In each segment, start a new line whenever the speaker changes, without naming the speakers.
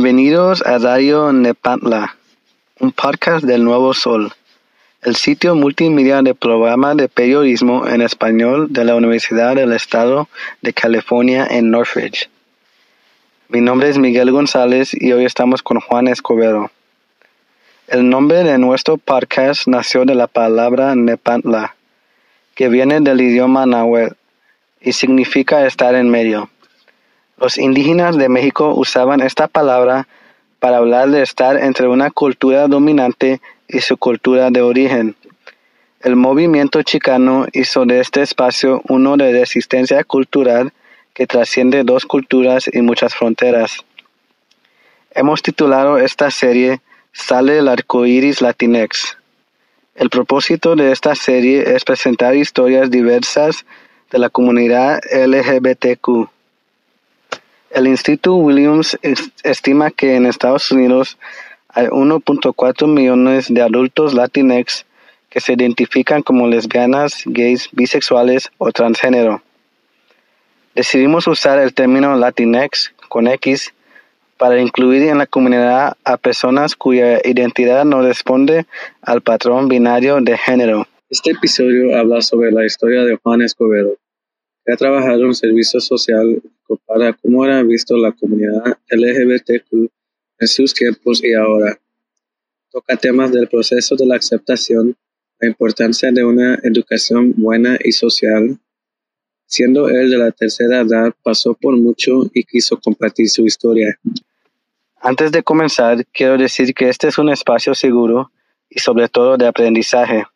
Bienvenidos a Radio Nepantla, un podcast del Nuevo Sol, el sitio multimedia de programa de periodismo en español de la Universidad del Estado de California en Northridge. Mi nombre es Miguel González y hoy estamos con Juan Escobedo. El nombre de nuestro podcast nació de la palabra Nepantla, que viene del idioma náhuatl y significa estar en medio. Los indígenas de México usaban esta palabra para hablar de estar entre una cultura dominante y su cultura de origen. El movimiento chicano hizo de este espacio uno de resistencia cultural que trasciende dos culturas y muchas fronteras. Hemos titulado esta serie Sale el arco iris Latinex. El propósito de esta serie es presentar historias diversas de la comunidad LGBTQ. El Instituto Williams estima que en Estados Unidos hay 1.4 millones de adultos latinex que se identifican como lesbianas, gays, bisexuales o transgénero. Decidimos usar el término Latinex con X para incluir en la comunidad a personas cuya identidad no responde al patrón binario de género. Este episodio habla sobre la historia de Juan Escobedo, que ha trabajado en servicio social para cómo era visto la comunidad LGBTQ en sus tiempos y ahora. Toca temas del proceso de la aceptación, la importancia de una educación buena y social. Siendo él de la tercera edad, pasó por mucho y quiso compartir su historia. Antes de comenzar, quiero decir que este es un espacio seguro y sobre todo de aprendizaje.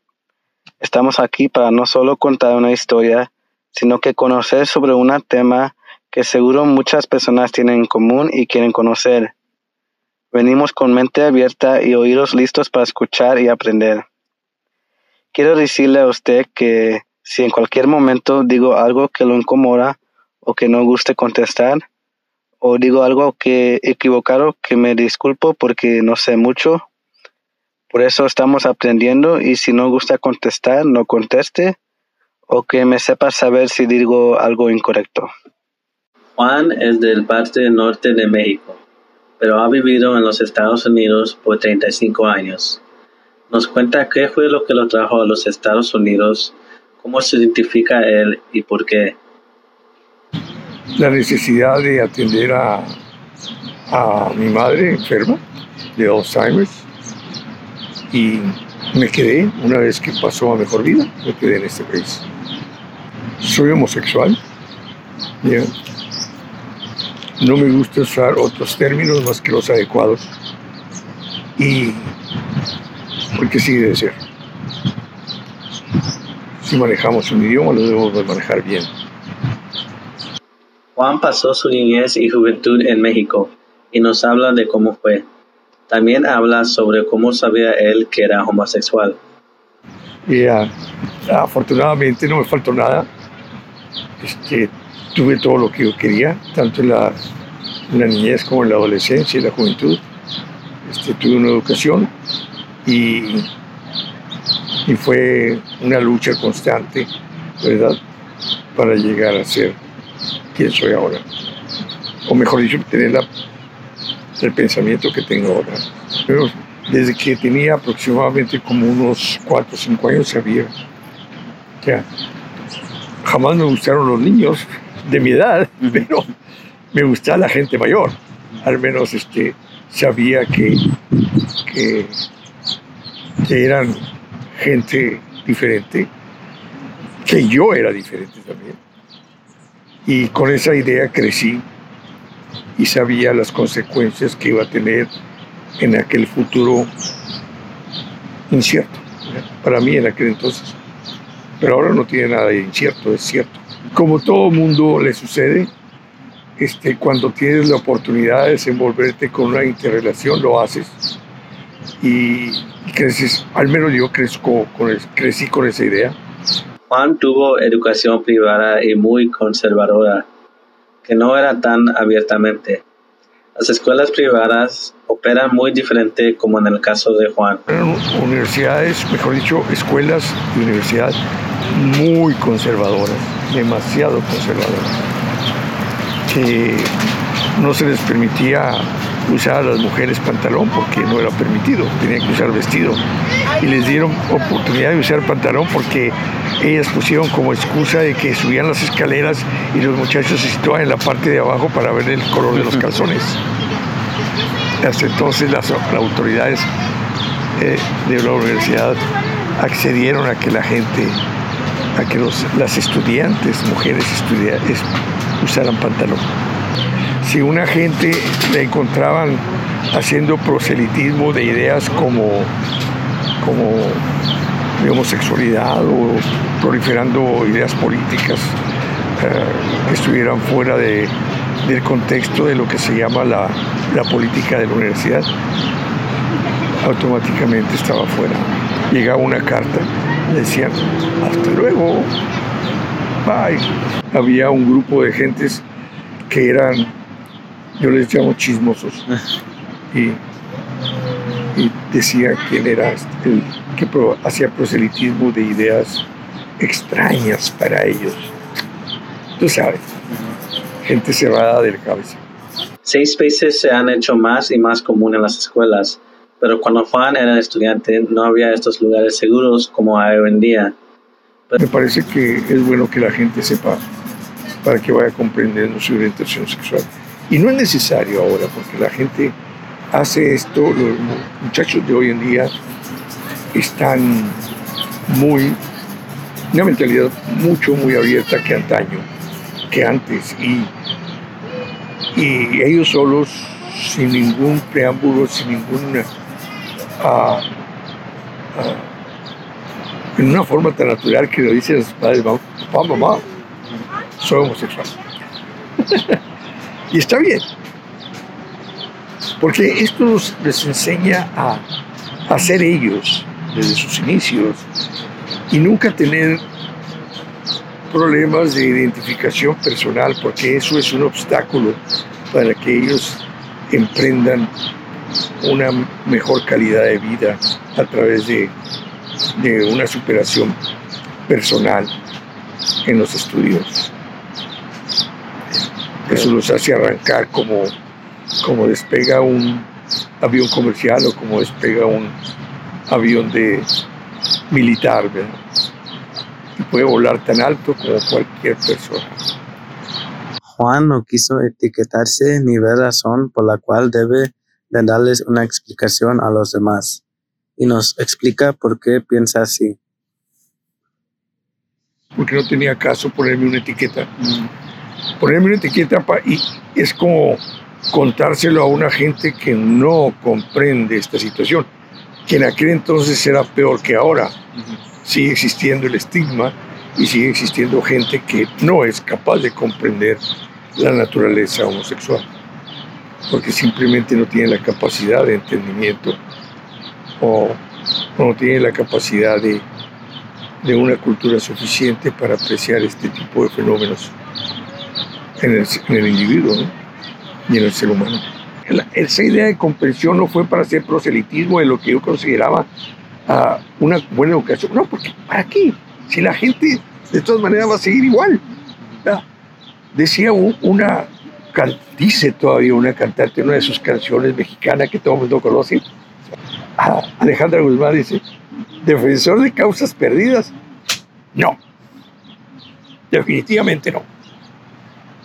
Estamos aquí para no solo contar una historia, sino que conocer sobre un tema que seguro muchas personas tienen en común y quieren conocer. Venimos con mente abierta y oídos listos para escuchar y aprender. Quiero decirle a usted que si en cualquier momento digo algo que lo incomoda o que no guste contestar, o digo algo que equivocado, que me disculpo porque no sé mucho. Por eso estamos aprendiendo y si no gusta contestar, no conteste o que me sepa saber si digo algo incorrecto.
Juan es del parte norte de México, pero ha vivido en los Estados Unidos por 35 años. Nos cuenta qué fue lo que lo trajo a los Estados Unidos, cómo se identifica él y por qué.
La necesidad de atender a, mi madre enferma de Alzheimer's y me quedé, una vez que pasó a mejor vida, me quedé en este país. Soy homosexual. No me gusta usar otros términos más que los adecuados. Y porque sí debe ser. Si manejamos un idioma, lo debemos manejar bien.
Juan pasó su niñez y juventud en México y nos habla de cómo fue. También habla sobre cómo sabía él que era homosexual.
Y, uh, afortunadamente no me faltó nada. Este, tuve todo lo que yo quería, tanto en la, niñez como en la adolescencia y la juventud. Este, tuve una educación y, fue una lucha constante, ¿verdad?, para llegar a ser quien soy ahora. O mejor dicho, tener el pensamiento que tengo ahora. Desde que tenía aproximadamente como unos 4 o 5 años sabía que jamás me gustaron los niños, de mi edad, pero me gustaba la gente mayor. Al menos este, sabía que, que, eran gente diferente, que yo era diferente también. Y con esa idea crecí y sabía las consecuencias que iba a tener en aquel futuro incierto, para mí en aquel entonces. Pero ahora no tiene nada de incierto, es cierto como todo mundo le sucede, este, cuando tienes la oportunidad de desenvolverte con una interrelación, lo haces y, creces, al menos yo crezco con, crecí con esa idea.
Juan tuvo educación privada y muy conservadora, que no era tan abiertamente. Las escuelas privadas operan muy diferente como en el caso de Juan.
universidades, mejor dicho, escuelas y universidades muy conservadoras, demasiado conservadoras, que no se les permitía usar a las mujeres pantalón porque no era permitido, tenían que usar vestido. Y les dieron oportunidad de usar pantalón porque ellas pusieron como excusa de que subían las escaleras y los muchachos se situaban en la parte de abajo para ver el color de los calzones. Hasta entonces las, autoridades eh, de la universidad accedieron a que la gente, a que las estudiantes, mujeres estudiantes, usaran pantalón si una gente la encontraban haciendo proselitismo de ideas como, como de homosexualidad o proliferando ideas políticas eh, que estuvieran fuera de, del contexto de lo que se llama la, la política de la universidad, automáticamente estaba fuera. Llegaba una carta, decían, hasta luego, bye. Había un grupo de gentes que eran yo les llamo chismosos. Y, decía quién era que hacía proselitismo de ideas extrañas para ellos. Tú sabes, gente cerrada de la cabeza.
Safe spaces se han hecho más y más común en las escuelas, pero cuando Juan era estudiante no había estos lugares seguros como hay hoy en día.
Me parece que es bueno que la gente sepa para que vaya comprendiendo su orientación sexual. Y no es necesario ahora, porque la gente hace esto, los muchachos de hoy en día están muy, una mentalidad mucho, muy abierta que antaño, que antes. Y, y ellos solos, sin ningún preámbulo, sin ninguna... En una forma tan natural que lo dicen los padres, papá, mamá, soy homosexual. Y está bien, porque esto les enseña a, a ser ellos desde sus inicios y nunca tener problemas de identificación personal, porque eso es un obstáculo para que ellos emprendan una mejor calidad de vida a través de, una superación personal en los estudios. Eso los hace arrancar como, como despega un avión comercial o como despega un avión de militar, Y puede volar tan alto como cualquier persona.
Juan no quiso etiquetarse ni ver razón por la cual debe de darles una explicación a los demás. Y nos explica por qué piensa así.
Porque no tenía caso ponerme una etiqueta. Ponerme una etiqueta y es como contárselo a una gente que no comprende esta situación, que en aquel entonces era peor que ahora. Sigue existiendo el estigma y sigue existiendo gente que no es capaz de comprender la naturaleza homosexual, porque simplemente no tiene la capacidad de entendimiento o, no tiene la capacidad de, de una cultura suficiente para apreciar este tipo de fenómenos en el, individuo y en el ser humano. esa idea de comprensión no fue para hacer proselitismo de lo que yo consideraba ah, una buena educación. No, porque ¿para qué? Si la gente de todas maneras va a seguir igual. Decía una, dice todavía una cantante, una de sus canciones mexicanas que todo el mundo conoce, Alejandra Guzmán dice, defensor de causas perdidas, no, definitivamente no.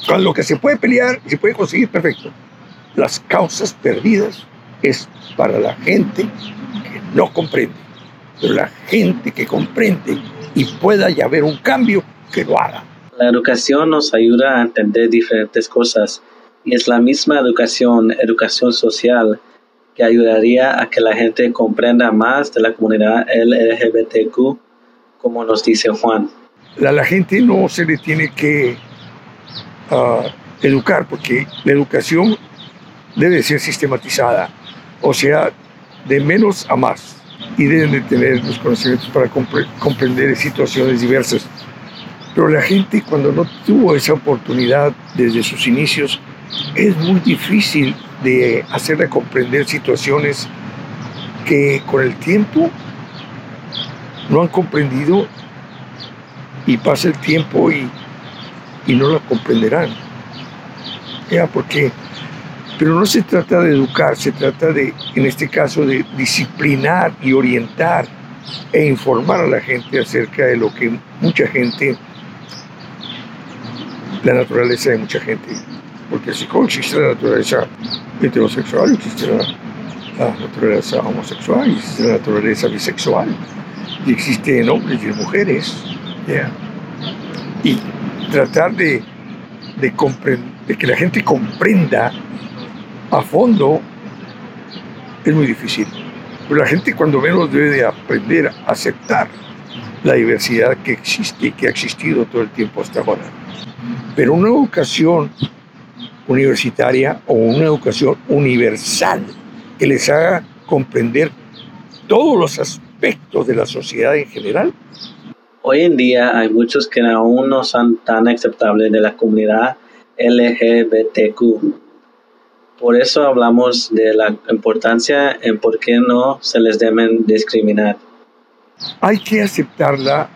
Con lo que se puede pelear y se puede conseguir, perfecto. Las causas perdidas es para la gente que no comprende. Pero la gente que comprende y pueda ya haber un cambio, que lo haga.
La educación nos ayuda a entender diferentes cosas y es la misma educación, educación social, que ayudaría a que la gente comprenda más de la comunidad LGBTQ, como nos dice Juan.
A la gente no se le tiene que educar, porque la educación debe ser sistematizada, o sea, de menos a más, y deben de tener los conocimientos para comprender situaciones diversas. Pero la gente cuando no tuvo esa oportunidad desde sus inicios, es muy difícil de hacerle comprender situaciones que con el tiempo no han comprendido y pasa el tiempo y y no la comprenderán. Ya, porque Pero no se trata de educar, se trata de, en este caso, de disciplinar y orientar e informar a la gente acerca de lo que mucha gente, la naturaleza de mucha gente, porque así como existe la naturaleza heterosexual, existe la, naturaleza homosexual, existe la naturaleza bisexual, y existe en hombres y en mujeres. Y tratar de, de, de que la gente comprenda a fondo es muy difícil. Pero la gente cuando menos debe de aprender a aceptar la diversidad que existe y que ha existido todo el tiempo hasta ahora. Pero una educación universitaria o una educación universal que les haga comprender todos los aspectos de la sociedad en general.
Hoy en día hay muchos que aún no son tan aceptables de la comunidad LGBTQ por eso hablamos de la importancia en por qué no se les deben discriminar.
Hay que aceptarla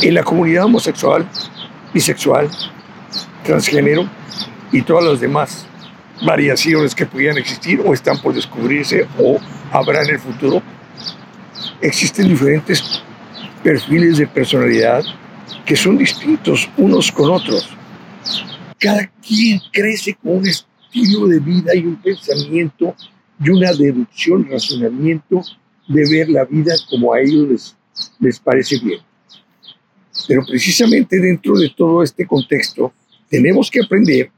en la comunidad homosexual, bisexual, transgénero y todas las demás variaciones que pudieran existir o están por descubrirse o habrá en el futuro. Existen diferentes perfiles de personalidad que son distintos unos con otros cada quien crece con un estilo de vida y un pensamiento y una deducción, razonamiento de ver la vida como a ellos les, les parece bien. Pero precisamente dentro de todo este contexto tenemos que aprender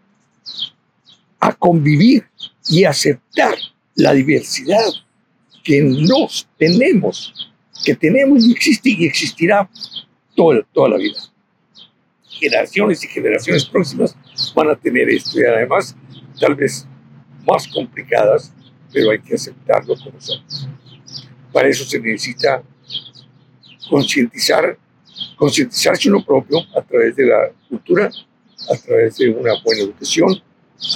a convivir y aceptar la diversidad que nos tenemos, que tenemos y existe y existirá toda, toda la vida generaciones y generaciones próximas van a tener esto y además tal vez más complicadas, pero hay que aceptarlo como son. Para eso se necesita concientizar, concientizarse uno propio a través de la cultura, a través de una buena educación,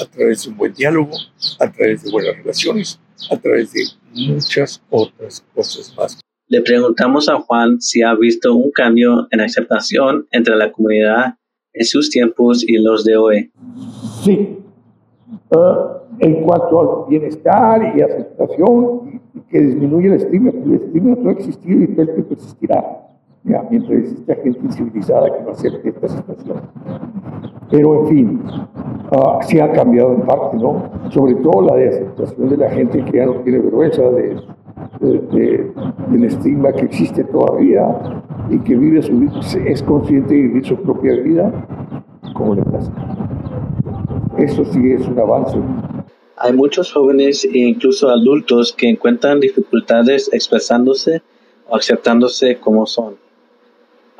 a través de un buen diálogo, a través de buenas relaciones, a través de muchas otras cosas más.
Le preguntamos a Juan si ha visto un cambio en aceptación entre la comunidad en sus tiempos y los de hoy.
Sí. Uh, en cuanto al bienestar y aceptación, que disminuye el estigma, el estigma no ha existido y que persistirá, ya, mientras exista gente civilizada que no acepte esta situación. Pero en fin, uh, ha cambiado en parte, ¿no? Sobre todo la de aceptación de la gente que ya no tiene vergüenza de de, del estigma que existe todavía y que vive su es consciente de vivir su propia vida como le pasa. Eso sí es un avance.
Hay muchos jóvenes e incluso adultos que encuentran dificultades expresándose o aceptándose como son.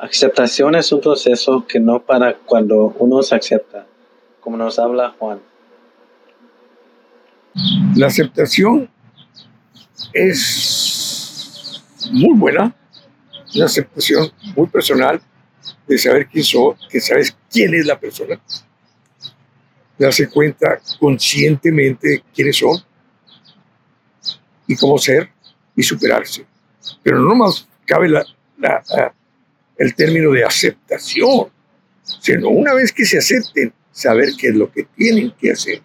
Aceptación es un proceso que no para cuando uno se acepta, como nos habla Juan.
La aceptación es muy buena, una aceptación muy personal de saber quién soy, que sabes quién es la persona, darse cuenta conscientemente quiénes son y cómo ser y superarse. Pero no más cabe el término de aceptación, sino una vez que se acepten, saber qué es lo que tienen que hacer.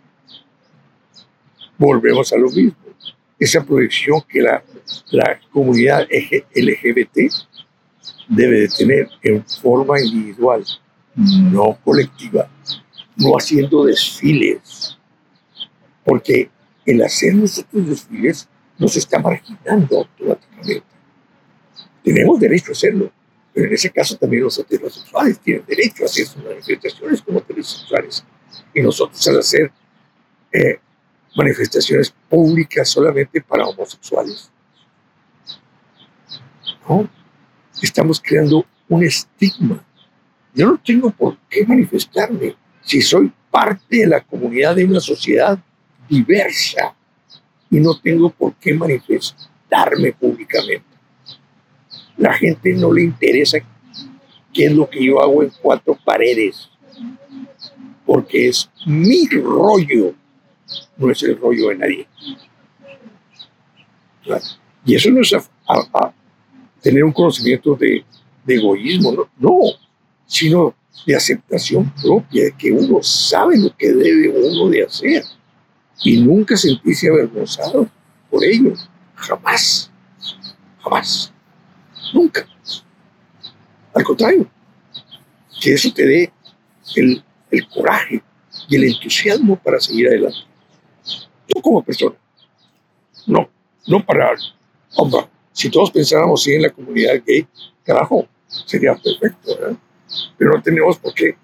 Volvemos a lo mismo esa proyección que la, la comunidad LGBT debe de tener en forma individual, no colectiva, no haciendo desfiles, porque el hacer nosotros desfiles nos está marginando automáticamente. Tenemos derecho a hacerlo, pero en ese caso también los heterosexuales tienen derecho a hacer sus manifestaciones como heterosexuales. Y nosotros al hacer eh, manifestaciones públicas solamente para homosexuales. No, estamos creando un estigma. Yo no tengo por qué manifestarme si soy parte de la comunidad de una sociedad diversa y no tengo por qué manifestarme públicamente. La gente no le interesa qué es lo que yo hago en cuatro paredes, porque es mi rollo no es el rollo de nadie. Y eso no es tener un conocimiento de, egoísmo, no, no, sino de aceptación propia, de que uno sabe lo que debe uno de hacer. Y nunca sentirse avergonzado por ello. Jamás, jamás, nunca. Al contrario, que eso te dé el, el coraje y el entusiasmo para seguir adelante. Yo como persona, no, no para, hombre, si todos pensáramos así en la comunidad gay, carajo, sería perfecto, ¿verdad? Pero no tenemos por qué.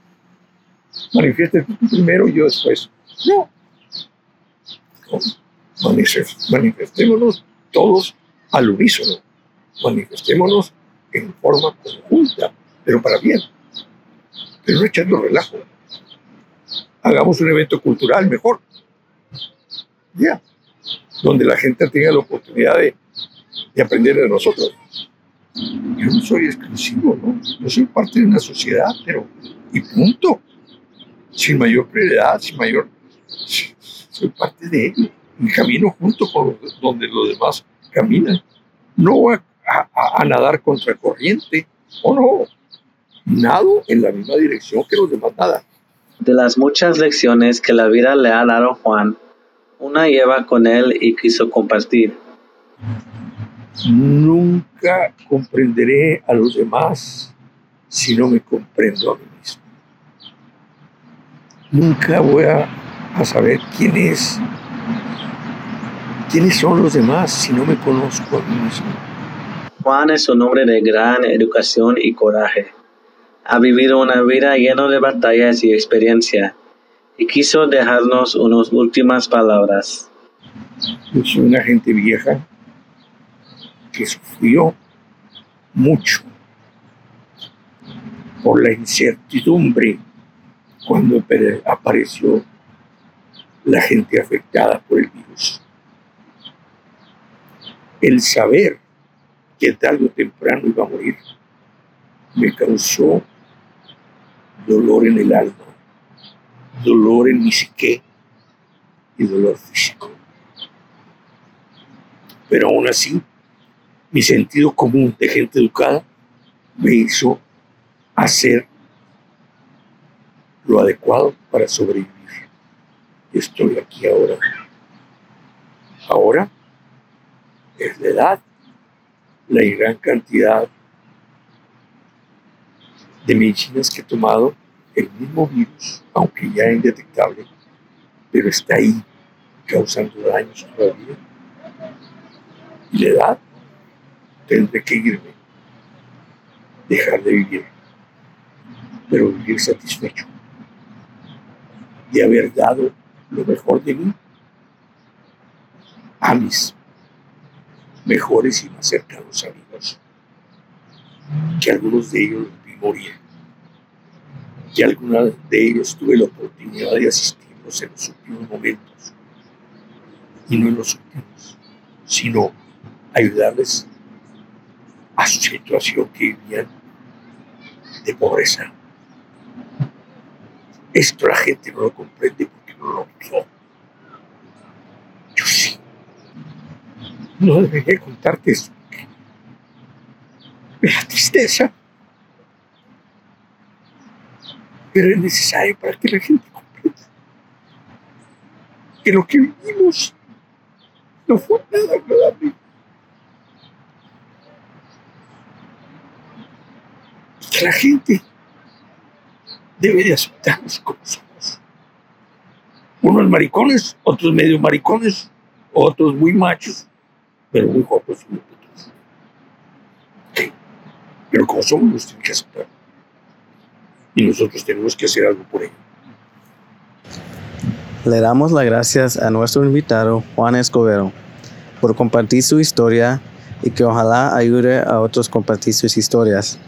Manifieste tú primero y yo después. No. Manifestémonos todos al unísono. Manifestémonos en forma conjunta, pero para bien. Pero no echando relajo. Hagamos un evento cultural mejor. Ya. Donde la gente tenga la oportunidad de, de aprender de nosotros yo no soy exclusivo, ¿no? Yo soy parte de una sociedad, pero y punto. Sin mayor prioridad, sin mayor... Soy parte de ello. Y camino junto con donde los demás caminan. No a, a, nadar contra corriente, o no. Nado en la misma dirección que los demás nada.
De las muchas lecciones que la vida le ha dado Juan, una lleva con él y quiso compartir.
Nunca comprenderé a los demás si no me comprendo a mí mismo. Nunca voy a, saber quién es, quiénes son los demás si no me conozco a mí mismo.
Juan es un hombre de gran educación y coraje. Ha vivido una vida llena de batallas y experiencia y quiso dejarnos unas últimas palabras.
Soy una gente vieja que sufrió mucho por la incertidumbre cuando apareció la gente afectada por el virus. El saber que tarde o temprano iba a morir me causó dolor en el alma, dolor en mi psique y dolor físico. Pero aún así, mi sentido común de gente educada me hizo hacer lo adecuado para sobrevivir. Estoy aquí ahora. Ahora es la edad, la gran cantidad de medicinas que he tomado, el mismo virus, aunque ya indetectable, pero está ahí causando daños todavía. Y la edad tendré que irme, dejar de vivir, pero vivir satisfecho de haber dado lo mejor de mí a mis mejores y más cercanos amigos, que algunos de ellos vi que algunos de ellos tuve la oportunidad de asistirlos en los últimos momentos, y no en los últimos, sino ayudarles a su situación que vivían de pobreza. Esto la gente no lo comprende porque no lo vio. Yo sí. No debería contarte eso. Me da tristeza. Pero es necesario para que la gente comprenda que lo que vivimos no fue nada agradable. que la gente debe de aceptarnos como somos. Unos maricones, otros medio maricones, otros muy machos, pero muy guapos y muy putos. Pero como somos, nos tienen que aceptar. Y nosotros tenemos que hacer algo por ello.
Le damos las gracias a nuestro invitado Juan Escobero por compartir su historia y que ojalá ayude a otros compartir sus historias.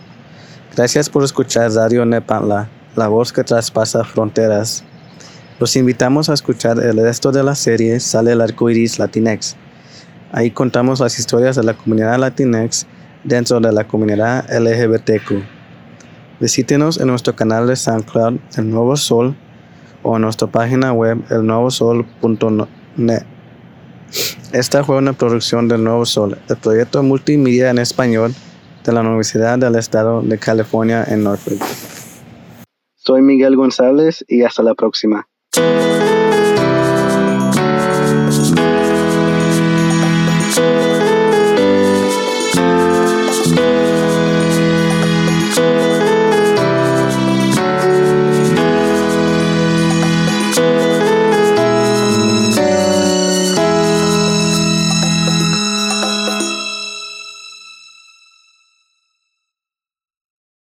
Gracias por escuchar Radio Nepantla, la voz que traspasa fronteras. Los invitamos a escuchar el resto de la serie Sale el arco iris Latinex. Ahí contamos las historias de la comunidad Latinex dentro de la comunidad LGBTQ. Visítenos en nuestro canal de SoundCloud El Nuevo Sol o en nuestra página web elnuevosol.net. Esta fue una producción del Nuevo Sol, el proyecto multimedia en español de la Universidad del Estado de California en Norfolk.
Soy Miguel González y hasta la próxima.